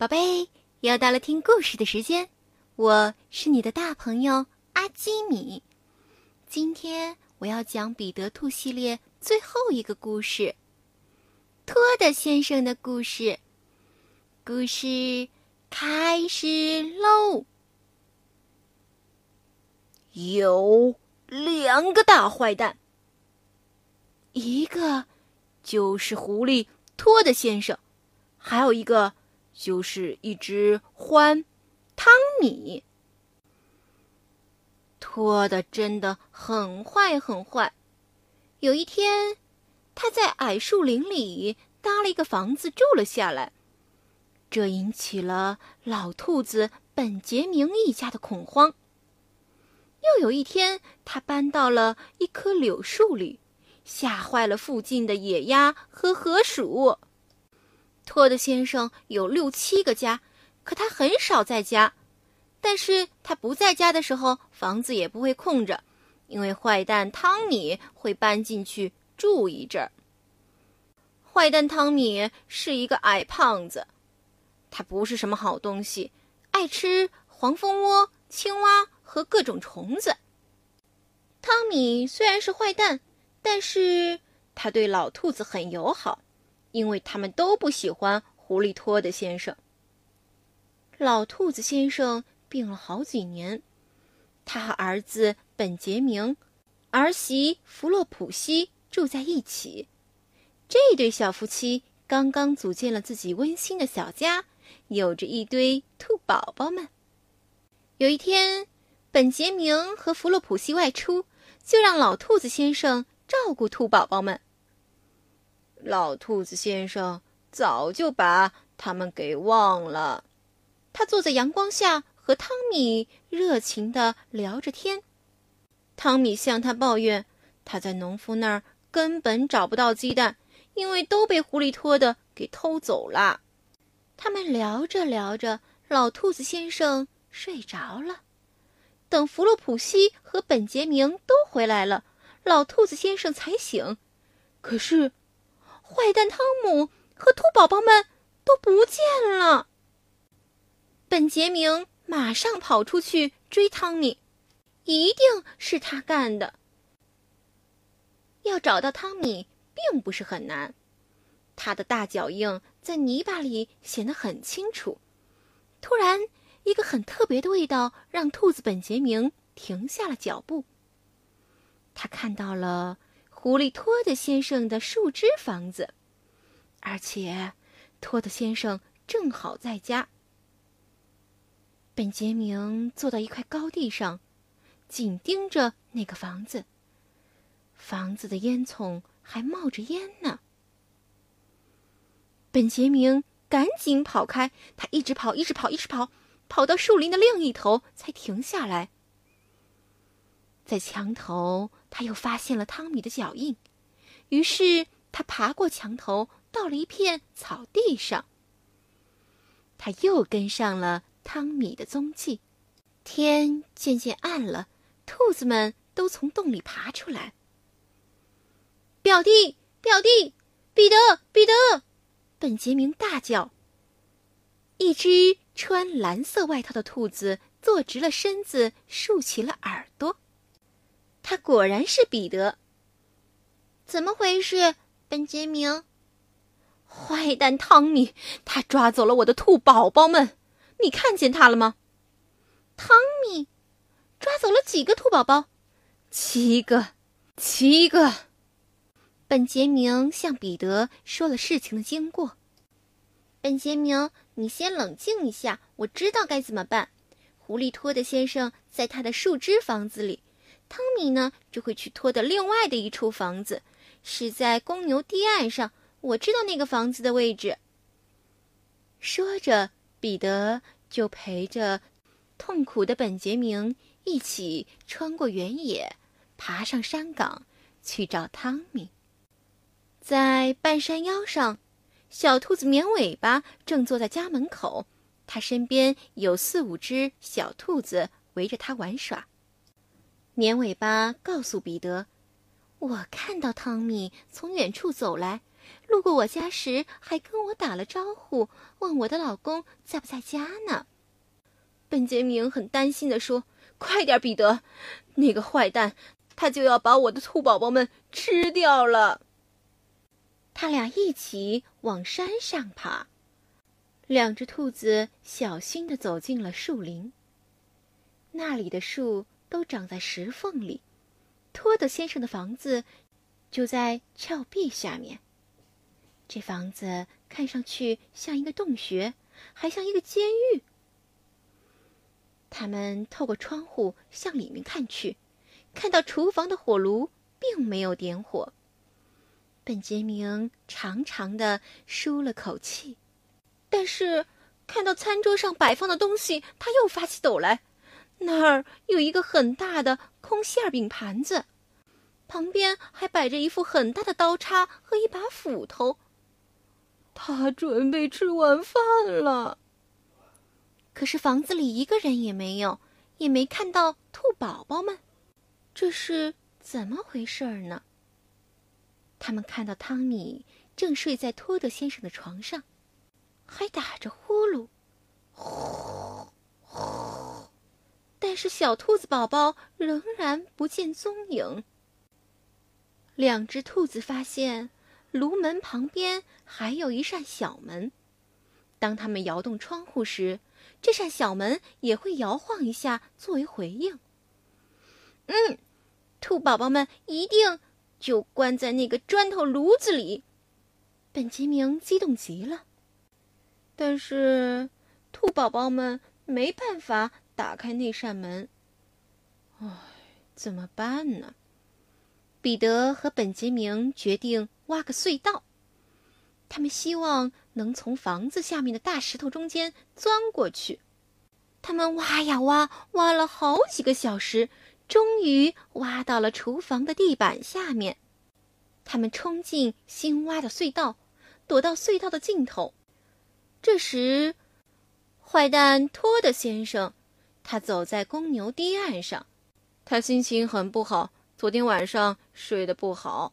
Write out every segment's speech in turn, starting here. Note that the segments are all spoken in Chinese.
宝贝，又到了听故事的时间，我是你的大朋友阿基米。今天我要讲《彼得兔》系列最后一个故事——托德先生的故事。故事开始喽！有两个大坏蛋，一个就是狐狸托德先生，还有一个。就是一只獾，汤米。拖的真的很坏很坏。有一天，他在矮树林里搭了一个房子住了下来，这引起了老兔子本杰明一家的恐慌。又有一天，他搬到了一棵柳树里，吓坏了附近的野鸭和河鼠。托德先生有六七个家，可他很少在家。但是他不在家的时候，房子也不会空着，因为坏蛋汤米会搬进去住一阵儿。坏蛋汤米是一个矮胖子，他不是什么好东西，爱吃黄蜂窝、青蛙和各种虫子。汤米虽然是坏蛋，但是他对老兔子很友好。因为他们都不喜欢狐狸托的先生。老兔子先生病了好几年，他和儿子本杰明、儿媳弗洛普西住在一起。这对小夫妻刚刚组建了自己温馨的小家，有着一堆兔宝宝们。有一天，本杰明和弗洛普西外出，就让老兔子先生照顾兔宝宝们。老兔子先生早就把他们给忘了。他坐在阳光下和汤米热情地聊着天。汤米向他抱怨，他在农夫那儿根本找不到鸡蛋，因为都被狐狸托的给偷走了。他们聊着聊着，老兔子先生睡着了。等弗洛普西和本杰明都回来了，老兔子先生才醒。可是。坏蛋汤姆和兔宝宝们都不见了。本杰明马上跑出去追汤米，一定是他干的。要找到汤米并不是很难，他的大脚印在泥巴里显得很清楚。突然，一个很特别的味道让兔子本杰明停下了脚步。他看到了。狐狸托德先生的树枝房子，而且托德先生正好在家。本杰明坐到一块高地上，紧盯着那个房子。房子的烟囱还冒着烟呢。本杰明赶紧跑开，他一直跑，一直跑，一直跑，跑到树林的另一头才停下来。在墙头，他又发现了汤米的脚印，于是他爬过墙头，到了一片草地上。他又跟上了汤米的踪迹。天渐渐暗了，兔子们都从洞里爬出来。表弟，表弟，彼得，彼得！本杰明大叫。一只穿蓝色外套的兔子坐直了身子，竖起了耳朵。他果然是彼得。怎么回事，本杰明？坏蛋汤米，他抓走了我的兔宝宝们，你看见他了吗？汤米，抓走了几个兔宝宝？七个，七个。本杰明向彼得说了事情的经过。本杰明，你先冷静一下，我知道该怎么办。狐狸托的先生在他的树枝房子里。汤米呢，就会去拖的另外的一处房子，是在公牛堤岸上。我知道那个房子的位置。说着，彼得就陪着痛苦的本杰明一起穿过原野，爬上山岗，去找汤米。在半山腰上，小兔子绵尾巴正坐在家门口，它身边有四五只小兔子围着它玩耍。绵尾巴告诉彼得：“我看到汤米从远处走来，路过我家时还跟我打了招呼，问我的老公在不在家呢。本杰明很担心地说：“快点，彼得，那个坏蛋，他就要把我的兔宝宝们吃掉了。”他俩一起往山上爬。两只兔子小心地走进了树林。那里的树都长在石缝里，托德先生的房子就在峭壁下面。这房子看上去像一个洞穴，还像一个监狱。他们透过窗户向里面看去，看到厨房的火炉并没有点火。本杰明长长的舒了口气，但是看到餐桌上摆放的东西，他又发起抖来。那儿有一个很大的空馅饼盘子，旁边还摆着一副很大的刀叉和一把斧头。他准备吃晚饭了。可是房子里一个人也没有，也没看到兔宝宝们，这是怎么回事呢？他们看到汤米正睡在托德先生的床上，还打着呼噜，呼。但是小兔子宝宝仍然不见踪影。两只兔子发现炉门旁边还有一扇小门，当他们摇动窗户时，这扇小门也会摇晃一下作为回应。嗯，兔宝宝们一定就关在那个砖头炉子里。本杰明激动极了，但是兔宝宝们没办法。打开那扇门，唉，怎么办呢？彼得和本杰明决定挖个隧道。他们希望能从房子下面的大石头中间钻过去。他们挖呀挖，挖了好几个小时，终于挖到了厨房的地板下面。他们冲进新挖的隧道，躲到隧道的尽头。这时，坏蛋托德先生。他走在公牛堤岸上，他心情很不好。昨天晚上睡得不好，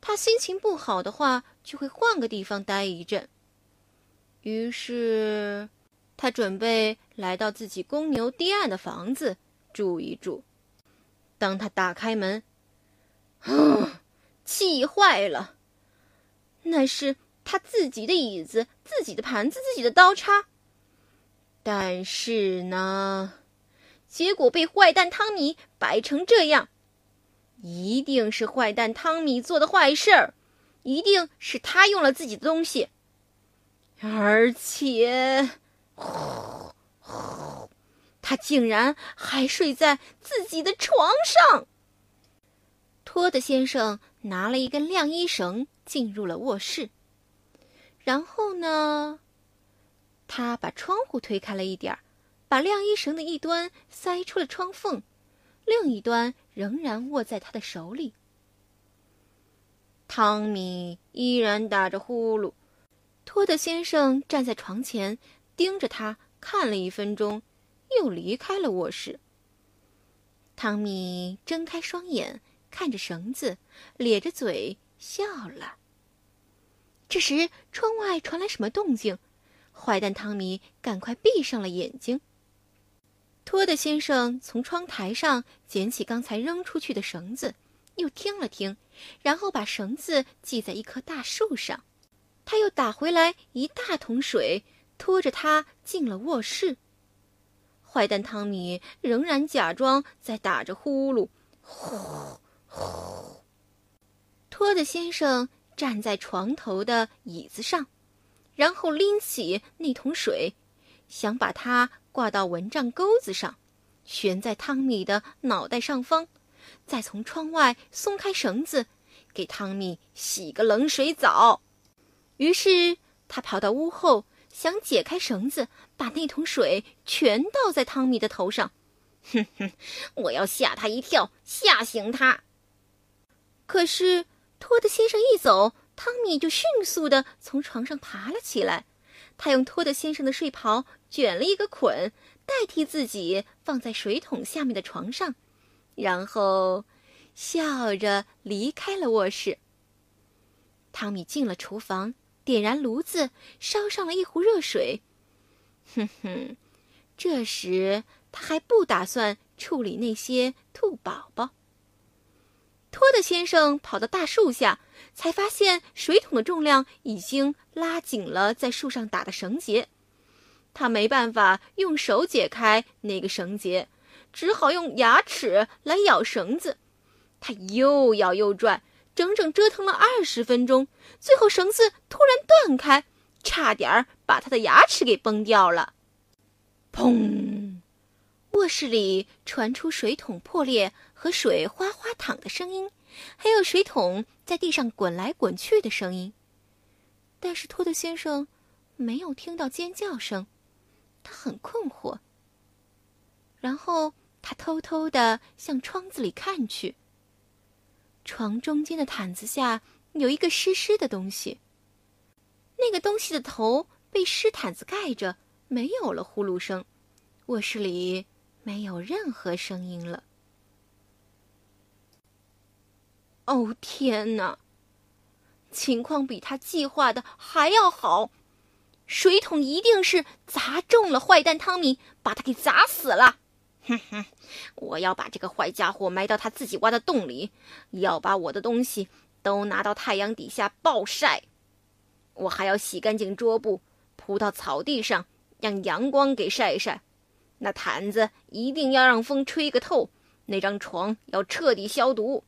他心情不好的话，就会换个地方待一阵。于是，他准备来到自己公牛堤岸的房子住一住。当他打开门，气坏了！那是他自己的椅子、自己的盘子、自己的刀叉。但是呢，结果被坏蛋汤米摆成这样，一定是坏蛋汤米做的坏事儿，一定是他用了自己的东西，而且，他竟然还睡在自己的床上。托德先生拿了一根晾衣绳进入了卧室，然后呢？他把窗户推开了一点儿，把晾衣绳的一端塞出了窗缝，另一端仍然握在他的手里。汤米依然打着呼噜，托德先生站在床前盯着他看了一分钟，又离开了卧室。汤米睁开双眼，看着绳子，咧着嘴笑了。这时，窗外传来什么动静？坏蛋汤米赶快闭上了眼睛。托德先生从窗台上捡起刚才扔出去的绳子，又听了听，然后把绳子系在一棵大树上。他又打回来一大桶水，拖着它进了卧室。坏蛋汤米仍然假装在打着呼噜，呼呼。托德先生站在床头的椅子上。然后拎起那桶水，想把它挂到蚊帐钩子上，悬在汤米的脑袋上方，再从窗外松开绳子，给汤米洗个冷水澡。于是他跑到屋后，想解开绳子，把那桶水全倒在汤米的头上。哼哼，我要吓他一跳，吓醒他。可是托德先生一走。汤米就迅速地从床上爬了起来，他用托德先生的睡袍卷了一个捆，代替自己放在水桶下面的床上，然后笑着离开了卧室。汤米进了厨房，点燃炉子，烧上了一壶热水。哼哼，这时他还不打算处理那些兔宝宝。托德先生跑到大树下，才发现水桶的重量已经拉紧了在树上打的绳结。他没办法用手解开那个绳结，只好用牙齿来咬绳子。他又咬又拽，整整折腾了二十分钟，最后绳子突然断开，差点把他的牙齿给崩掉了。砰！卧室里传出水桶破裂和水哗哗淌的声音，还有水桶在地上滚来滚去的声音。但是托德先生没有听到尖叫声，他很困惑。然后他偷偷的向窗子里看去。床中间的毯子下有一个湿湿的东西。那个东西的头被湿毯子盖着，没有了呼噜声。卧室里。没有任何声音了。哦天哪！情况比他计划的还要好，水桶一定是砸中了坏蛋汤米，把他给砸死了。哼哼，我要把这个坏家伙埋到他自己挖的洞里，要把我的东西都拿到太阳底下暴晒。我还要洗干净桌布，铺到草地上，让阳光给晒晒。那毯子一定要让风吹个透，那张床要彻底消毒。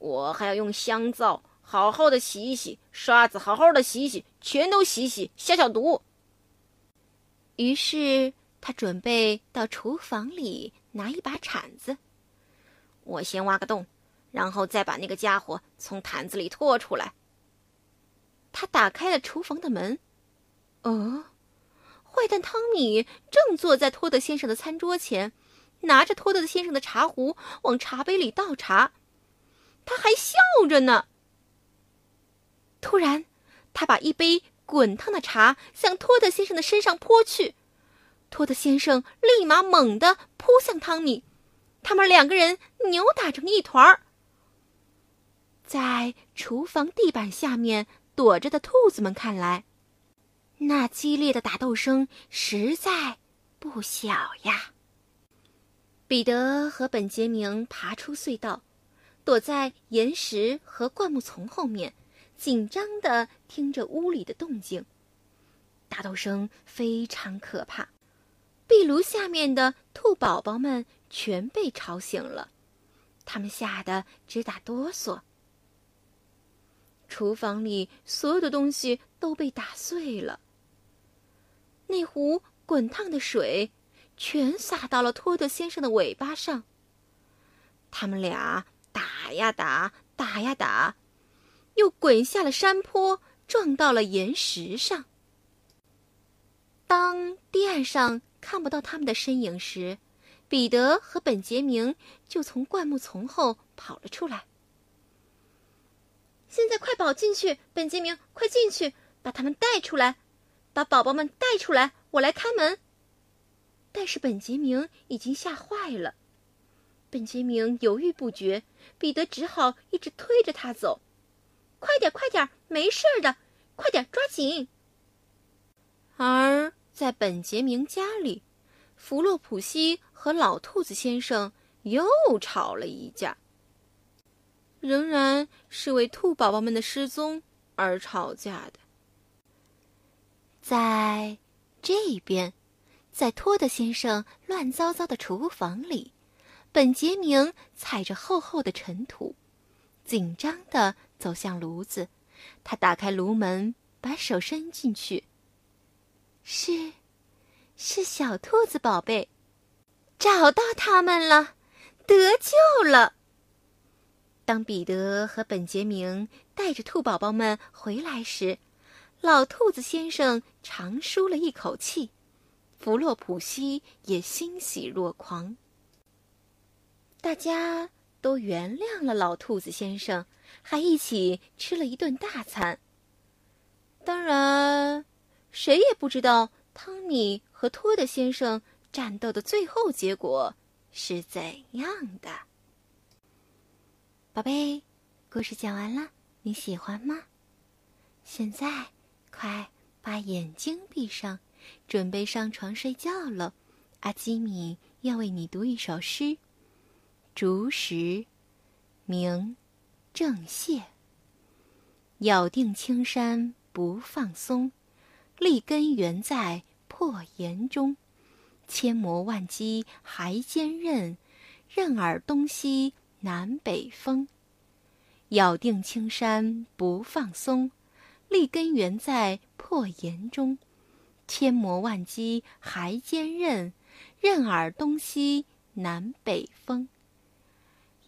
我还要用香皂好好的洗一洗，刷子好好的洗一洗，全都洗洗消消毒。于是他准备到厨房里拿一把铲子。我先挖个洞，然后再把那个家伙从毯子里拖出来。他打开了厨房的门。哦。坏蛋汤米正坐在托德先生的餐桌前，拿着托德先生的茶壶往茶杯里倒茶，他还笑着呢。突然，他把一杯滚烫的茶向托德先生的身上泼去，托德先生立马猛地扑向汤米，他们两个人扭打成一团儿。在厨房地板下面躲着的兔子们看来。那激烈的打斗声实在不小呀！彼得和本杰明爬出隧道，躲在岩石和灌木丛后面，紧张的听着屋里的动静。打斗声非常可怕，壁炉下面的兔宝宝们全被吵醒了，他们吓得直打哆嗦。厨房里所有的东西都被打碎了。那壶滚烫的水，全洒到了托德先生的尾巴上。他们俩打呀打，打呀打，又滚下了山坡，撞到了岩石上。当堤岸上看不到他们的身影时，彼得和本杰明就从灌木丛后跑了出来。现在快跑进去，本杰明，快进去，把他们带出来。把宝宝们带出来，我来开门。但是本杰明已经吓坏了，本杰明犹豫不决，彼得只好一直推着他走。快点，快点，没事的，快点，抓紧。而在本杰明家里，弗洛普西和老兔子先生又吵了一架，仍然是为兔宝宝们的失踪而吵架的。在这边，在托德先生乱糟糟的厨房里，本杰明踩着厚厚的尘土，紧张地走向炉子。他打开炉门，把手伸进去。是，是小兔子宝贝，找到他们了，得救了。当彼得和本杰明带着兔宝宝们回来时，老兔子先生长舒了一口气，弗洛普西也欣喜若狂。大家都原谅了老兔子先生，还一起吃了一顿大餐。当然，谁也不知道汤米和托德先生战斗的最后结果是怎样的。宝贝，故事讲完了，你喜欢吗？现在，快把眼睛闭上，准备上床睡觉了。阿基米要为你读一首诗：竹石，明，郑燮。咬定青山不放松，立根原在破岩中。千磨万击还坚韧，任尔东西南北风。咬定青山不放松，立根原在破岩中。千磨万击还坚韧，任尔东西南北风。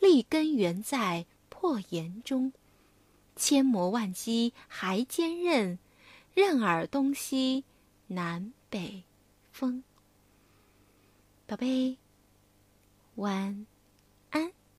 立根原在破岩中。千磨万击还坚韧，任尔东西南北风。宝贝，晚安。